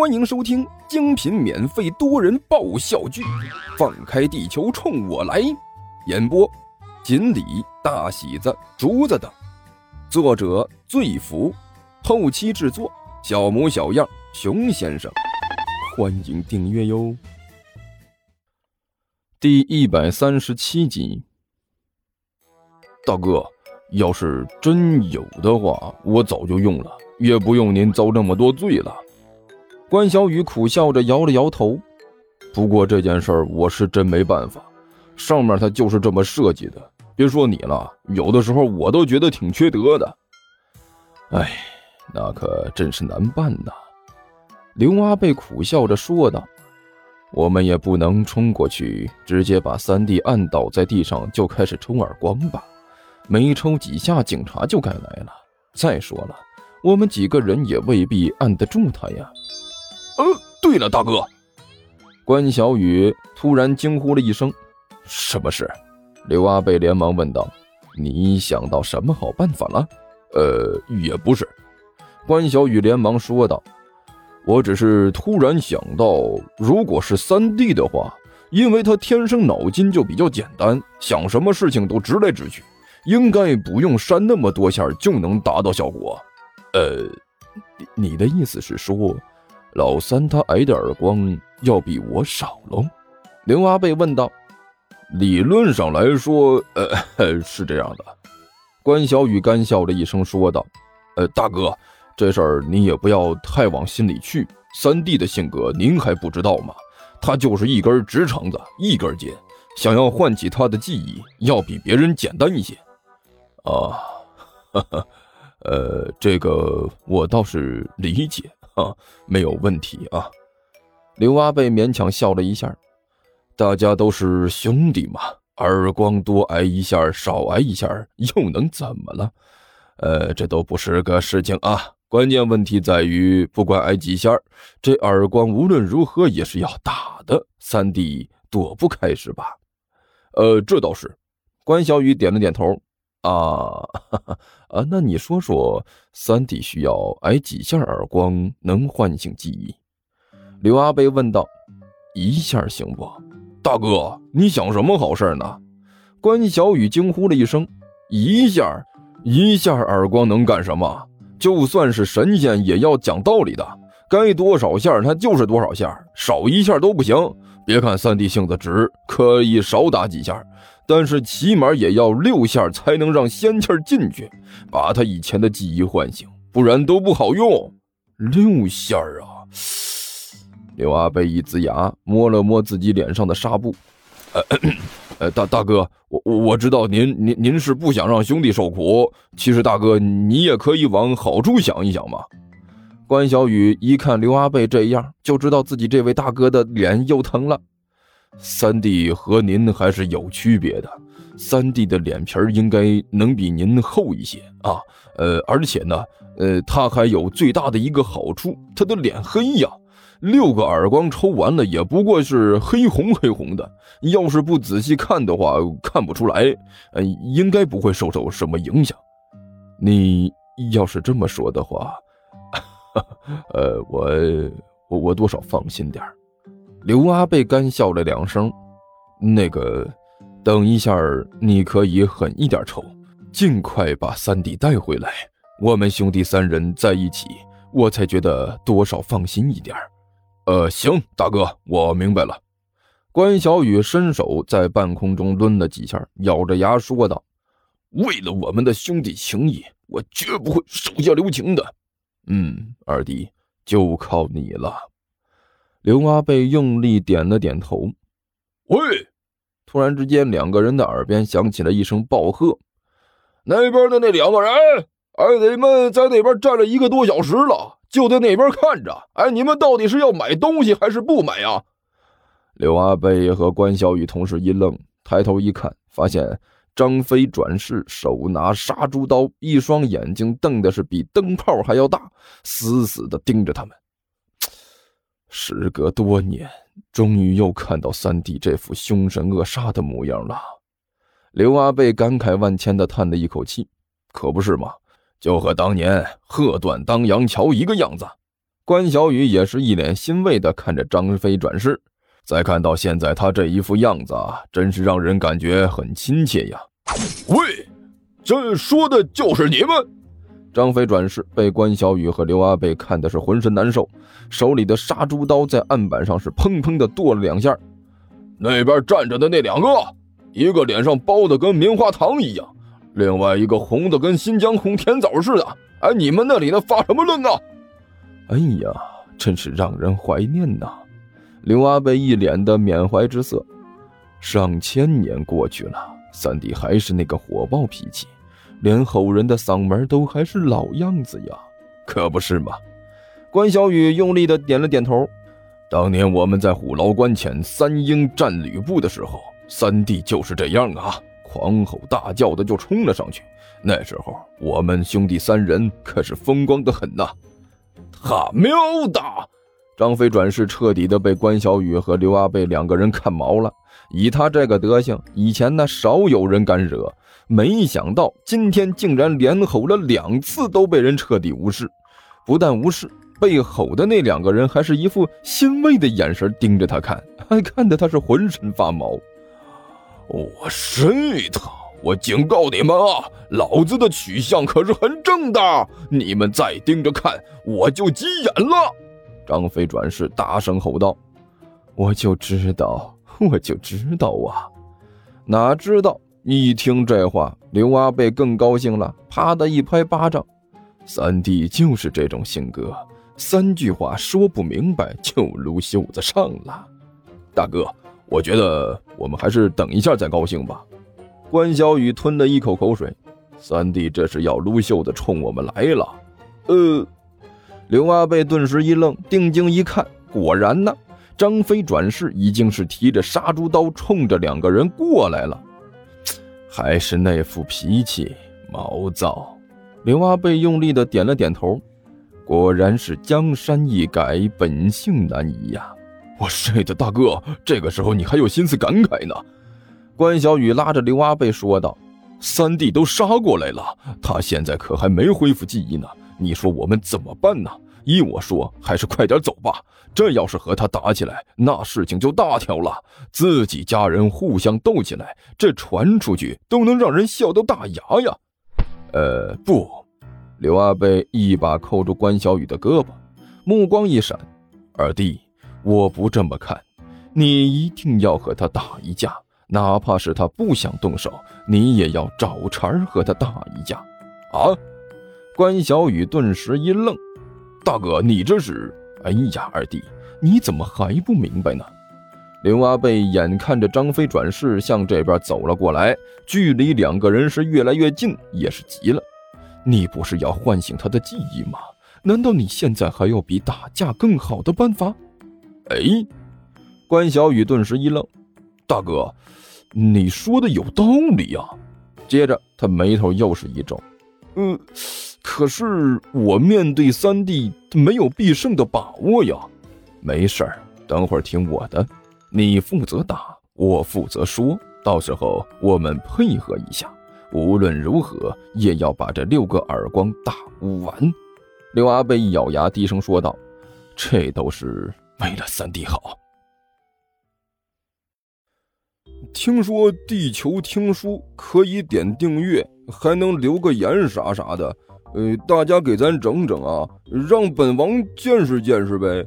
欢迎收听精品免费多人爆笑剧《放开地球冲我来》，演播：锦鲤、大喜子、竹子等，作者：醉福，后期制作：小模小样、熊先生。欢迎订阅哟。第一百三十七集，大哥，要是真有的话，我早就用了，也不用您遭那么多罪了。关小雨苦笑着摇了摇头，不过这件事儿我是真没办法，上面他就是这么设计的。别说你了，有的时候我都觉得挺缺德的。哎，那可真是难办呐。刘阿贝苦笑着说道：“我们也不能冲过去，直接把三弟按倒在地上就开始抽耳光吧？没抽几下，警察就该来了。再说了，我们几个人也未必按得住他呀。”呃，对了，大哥，关小雨突然惊呼了一声：“什么事？”刘阿贝连忙问道：“你想到什么好办法了？”“呃，也不是。”关小雨连忙说道：“我只是突然想到，如果是三弟的话，因为他天生脑筋就比较简单，想什么事情都直来直去，应该不用扇那么多下就能达到效果。”“呃，你的意思是说？”老三他挨的耳光要比我少喽？刘阿贝问道。理论上来说，呃，是这样的。关小雨干笑了一声说道：“呃，大哥，这事儿你也不要太往心里去。三弟的性格您还不知道吗？他就是一根直肠子，一根筋，想要唤起他的记忆，要比别人简单一些。啊，哈哈，呃，这个我倒是理解。”啊，没有问题啊！刘阿贝勉强笑了一下，大家都是兄弟嘛，耳光多挨一下，少挨一下又能怎么了？呃，这都不是个事情啊。关键问题在于，不管挨几下，这耳光无论如何也是要打的。三弟躲不开是吧？呃，这倒是。关小雨点了点头。啊，啊，那你说说，三弟需要挨几下耳光能唤醒记忆？刘阿贝问道。一下行不？大哥，你想什么好事呢？关小雨惊呼了一声。一下，一下耳光能干什么？就算是神仙也要讲道理的，该多少下他就是多少下，少一下都不行。别看三弟性子直，可以少打几下。但是起码也要六下才能让仙气进去，把他以前的记忆唤醒，不然都不好用。六下啊！刘阿贝一呲牙，摸了摸自己脸上的纱布。呃，呃，大大哥，我我知道您您您是不想让兄弟受苦。其实大哥，你也可以往好处想一想嘛。关小雨一看刘阿贝这样，就知道自己这位大哥的脸又疼了。三弟和您还是有区别的，三弟的脸皮应该能比您厚一些啊。呃，而且呢，呃，他还有最大的一个好处，他的脸黑呀。六个耳光抽完了，也不过是黑红黑红的，要是不仔细看的话，看不出来。呃，应该不会受受什么影响。你要是这么说的话，呃，我我我多少放心点儿。刘阿贝干笑了两声，那个，等一下你可以狠一点抽，尽快把三弟带回来。我们兄弟三人在一起，我才觉得多少放心一点。呃，行，大哥，我明白了。关小雨伸手在半空中抡了几下，咬着牙说道：“为了我们的兄弟情谊，我绝不会手下留情的。”嗯，二弟，就靠你了。刘阿贝用力点了点头。喂！突然之间，两个人的耳边响起了一声暴喝：“那边的那两个人，哎，你们在那边站了一个多小时了，就在那边看着。哎，你们到底是要买东西还是不买呀？”刘阿贝和关小雨同时一愣，抬头一看，发现张飞转世，手拿杀猪刀，一双眼睛瞪的是比灯泡还要大，死死的盯着他们。时隔多年，终于又看到三弟这副凶神恶煞的模样了。刘阿贝感慨万千的叹了一口气：“可不是嘛，就和当年鹤断当阳桥一个样子。”关小雨也是一脸欣慰的看着张飞转世，再看到现在他这一副样子，真是让人感觉很亲切呀。喂，朕说的就是你们！张飞转世被关小雨和刘阿贝看的是浑身难受，手里的杀猪刀在案板上是砰砰的剁了两下。那边站着的那两个，一个脸上包的跟棉花糖一样，另外一个红的跟新疆红甜枣似的。哎，你们那里的发什么愣啊？哎呀，真是让人怀念呐！刘阿贝一脸的缅怀之色。上千年过去了，三弟还是那个火爆脾气。连吼人的嗓门都还是老样子呀，可不是吗？关小雨用力的点了点头。当年我们在虎牢关前三英战吕布的时候，三弟就是这样啊，狂吼大叫的就冲了上去。那时候我们兄弟三人可是风光的很呐。他喵的！张飞转世彻底的被关小雨和刘阿贝两个人看毛了。以他这个德行，以前呢少有人敢惹。没想到今天竟然连吼了两次，都被人彻底无视。不但无视，被吼的那两个人还是一副欣慰的眼神盯着他看，还看得他是浑身发毛。我睡他！我警告你们啊，老子的取向可是很正的，你们再盯着看，我就急眼了！张飞转世大声吼道：“我就知道，我就知道啊！哪知道？”一听这话，刘阿贝更高兴了，啪的一拍巴掌。三弟就是这种性格，三句话说不明白就撸袖子上了。大哥，我觉得我们还是等一下再高兴吧。关小雨吞了一口口水，三弟这是要撸袖子冲我们来了。呃，刘阿贝顿时一愣，定睛一看，果然呢，张飞转世已经是提着杀猪刀冲着两个人过来了。还是那副脾气，毛躁。刘阿贝用力的点了点头，果然是江山易改，本性难移呀！我睡的大哥，这个时候你还有心思感慨呢？关小雨拉着刘阿贝说道：“三弟都杀过来了，他现在可还没恢复记忆呢，你说我们怎么办呢？”依我说，还是快点走吧。这要是和他打起来，那事情就大条了。自己家人互相斗起来，这传出去都能让人笑到大牙呀！呃，不，刘阿贝一把扣住关小雨的胳膊，目光一闪：“二弟，我不这么看，你一定要和他打一架，哪怕是他不想动手，你也要找茬和他打一架。”啊！关小雨顿时一愣。大哥，你这是？哎呀，二弟，你怎么还不明白呢？刘阿贝眼看着张飞转世向这边走了过来，距离两个人是越来越近，也是急了。你不是要唤醒他的记忆吗？难道你现在还有比打架更好的办法？哎，关小雨顿时一愣。大哥，你说的有道理呀。接着他眉头又是一皱，嗯。可是我面对三弟没有必胜的把握呀。没事儿，等会儿听我的，你负责打，我负责说，到时候我们配合一下，无论如何也要把这六个耳光打完。刘阿贝一咬牙，低声说道：“这都是为了三弟好。”听说地球听书可以点订阅，还能留个言啥啥的。呃，大家给咱整整啊，让本王见识见识呗。